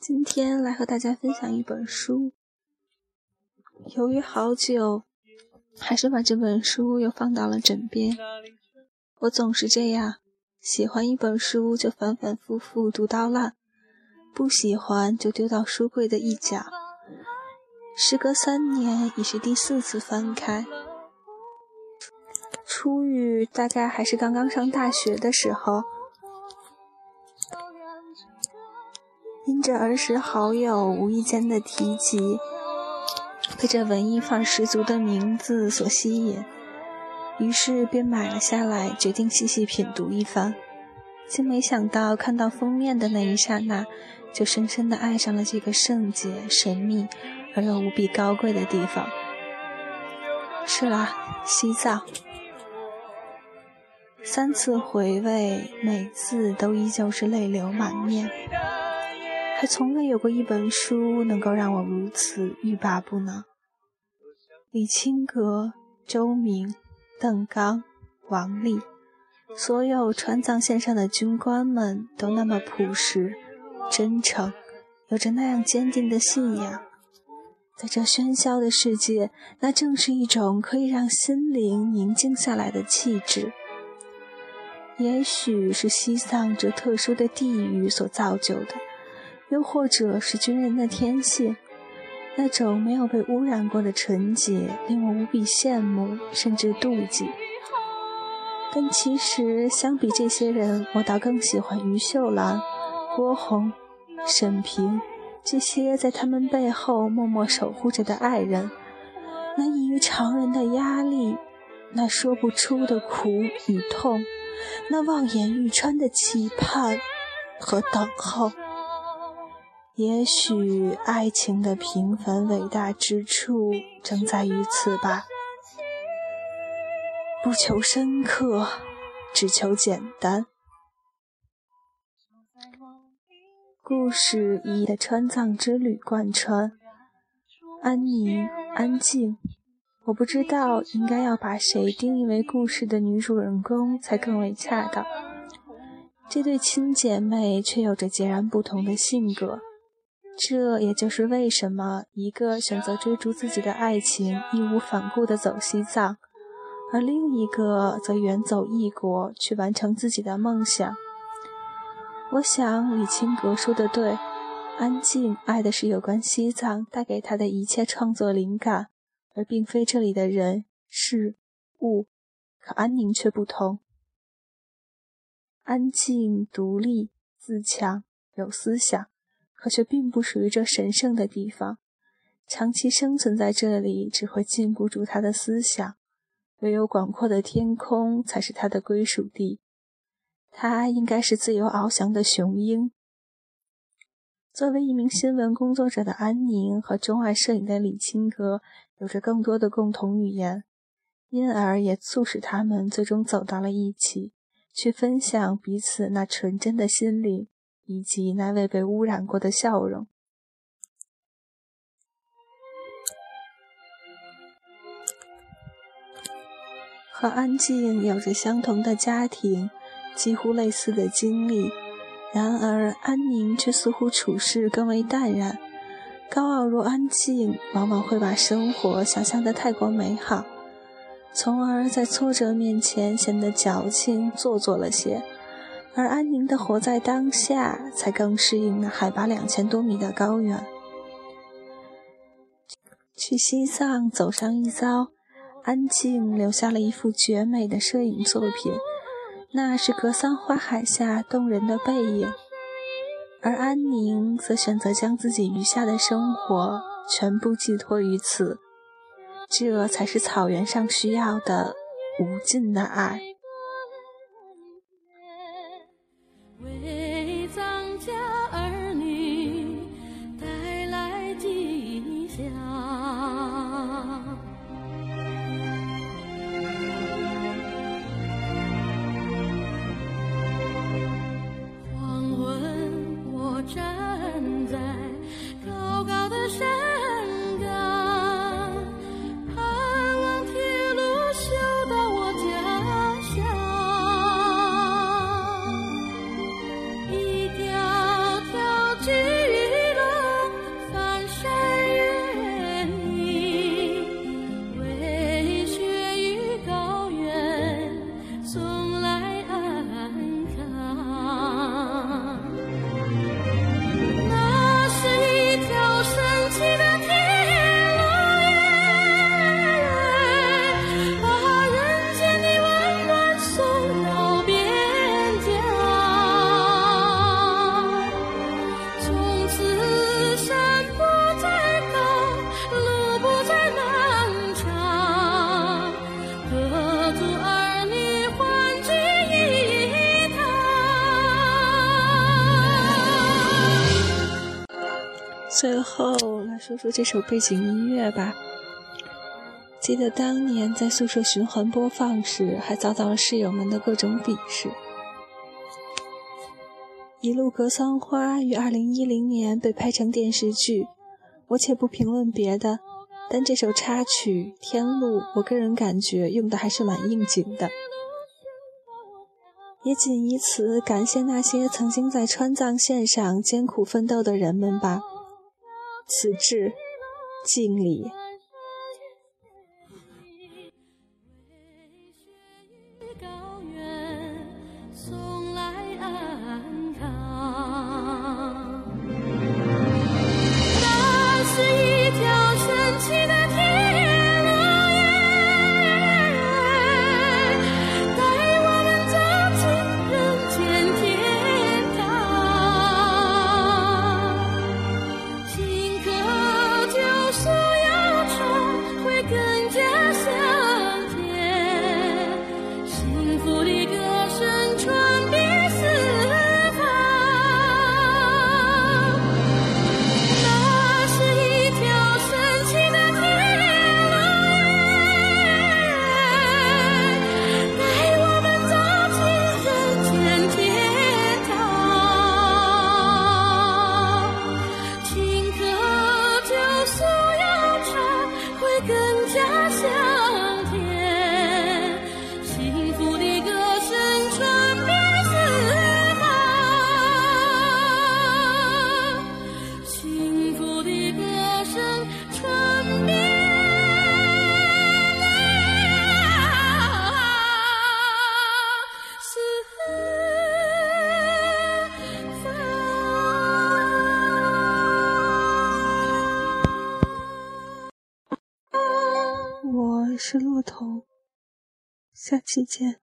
今天来和大家分享一本书。犹豫好久，还是把这本书又放到了枕边。我总是这样，喜欢一本书就反反复复读到烂，不喜欢就丢到书柜的一角。时隔三年，已是第四次翻开。初遇大概还是刚刚上大学的时候。因着儿时好友无意间的提及，被这文艺范十足的名字所吸引，于是便买了下来，决定细细品读一番。竟没想到看到封面的那一刹那，就深深地爱上了这个圣洁、神秘而又无比高贵的地方。是啦，西藏。三次回味，每次都依旧是泪流满面。还从未有过一本书能够让我如此欲罢不能。李清阁、周明、邓刚、王丽，所有川藏线上的军官们都那么朴实、真诚，有着那样坚定的信仰。在这喧嚣的世界，那正是一种可以让心灵宁静下来的气质。也许是西藏这特殊的地域所造就的。又或者是军人的天性，那种没有被污染过的纯洁，令我无比羡慕，甚至妒忌。但其实相比这些人，我倒更喜欢于秀兰、郭红、沈平这些在他们背后默默守护着的爱人。那异于常人的压力，那说不出的苦与痛，那望眼欲穿的期盼和等候。也许爱情的平凡伟大之处正在于此吧。不求深刻，只求简单。故事以的川藏之旅贯穿，安宁、安静。我不知道应该要把谁定义为故事的女主人公才更为恰当。这对亲姐妹却有着截然不同的性格。这也就是为什么一个选择追逐自己的爱情，义无反顾地走西藏，而另一个则远走异国去完成自己的梦想。我想李清格说的对，安静爱的是有关西藏带给他的一切创作灵感，而并非这里的人事物。可安宁却不同，安静、独立、自强、有思想。可却并不属于这神圣的地方，长期生存在这里只会禁锢住他的思想，唯有广阔的天空才是他的归属地。他应该是自由翱翔的雄鹰。作为一名新闻工作者的安宁和钟爱摄影的李清阁有着更多的共同语言，因而也促使他们最终走到了一起，去分享彼此那纯真的心灵。以及那未被污染过的笑容，和安静有着相同的家庭，几乎类似的经历。然而，安宁却似乎处事更为淡然。高傲如安静，往往会把生活想象得太过美好，从而在挫折面前显得矫情做作了些。而安宁的活在当下，才更适应那海拔两千多米的高原。去西藏走上一遭，安静留下了一幅绝美的摄影作品，那是格桑花海下动人的背影。而安宁则选择将自己余下的生活全部寄托于此，这才是草原上需要的无尽的爱。最后来说说这首背景音乐吧。记得当年在宿舍循环播放时，还遭到了室友们的各种鄙视。《一路格桑花》于二零一零年被拍成电视剧，我且不评论别的，但这首插曲《天路》，我个人感觉用的还是蛮应景的。也仅以此感谢那些曾经在川藏线上艰苦奋斗的人们吧。此致敬礼。是骆驼，下期见。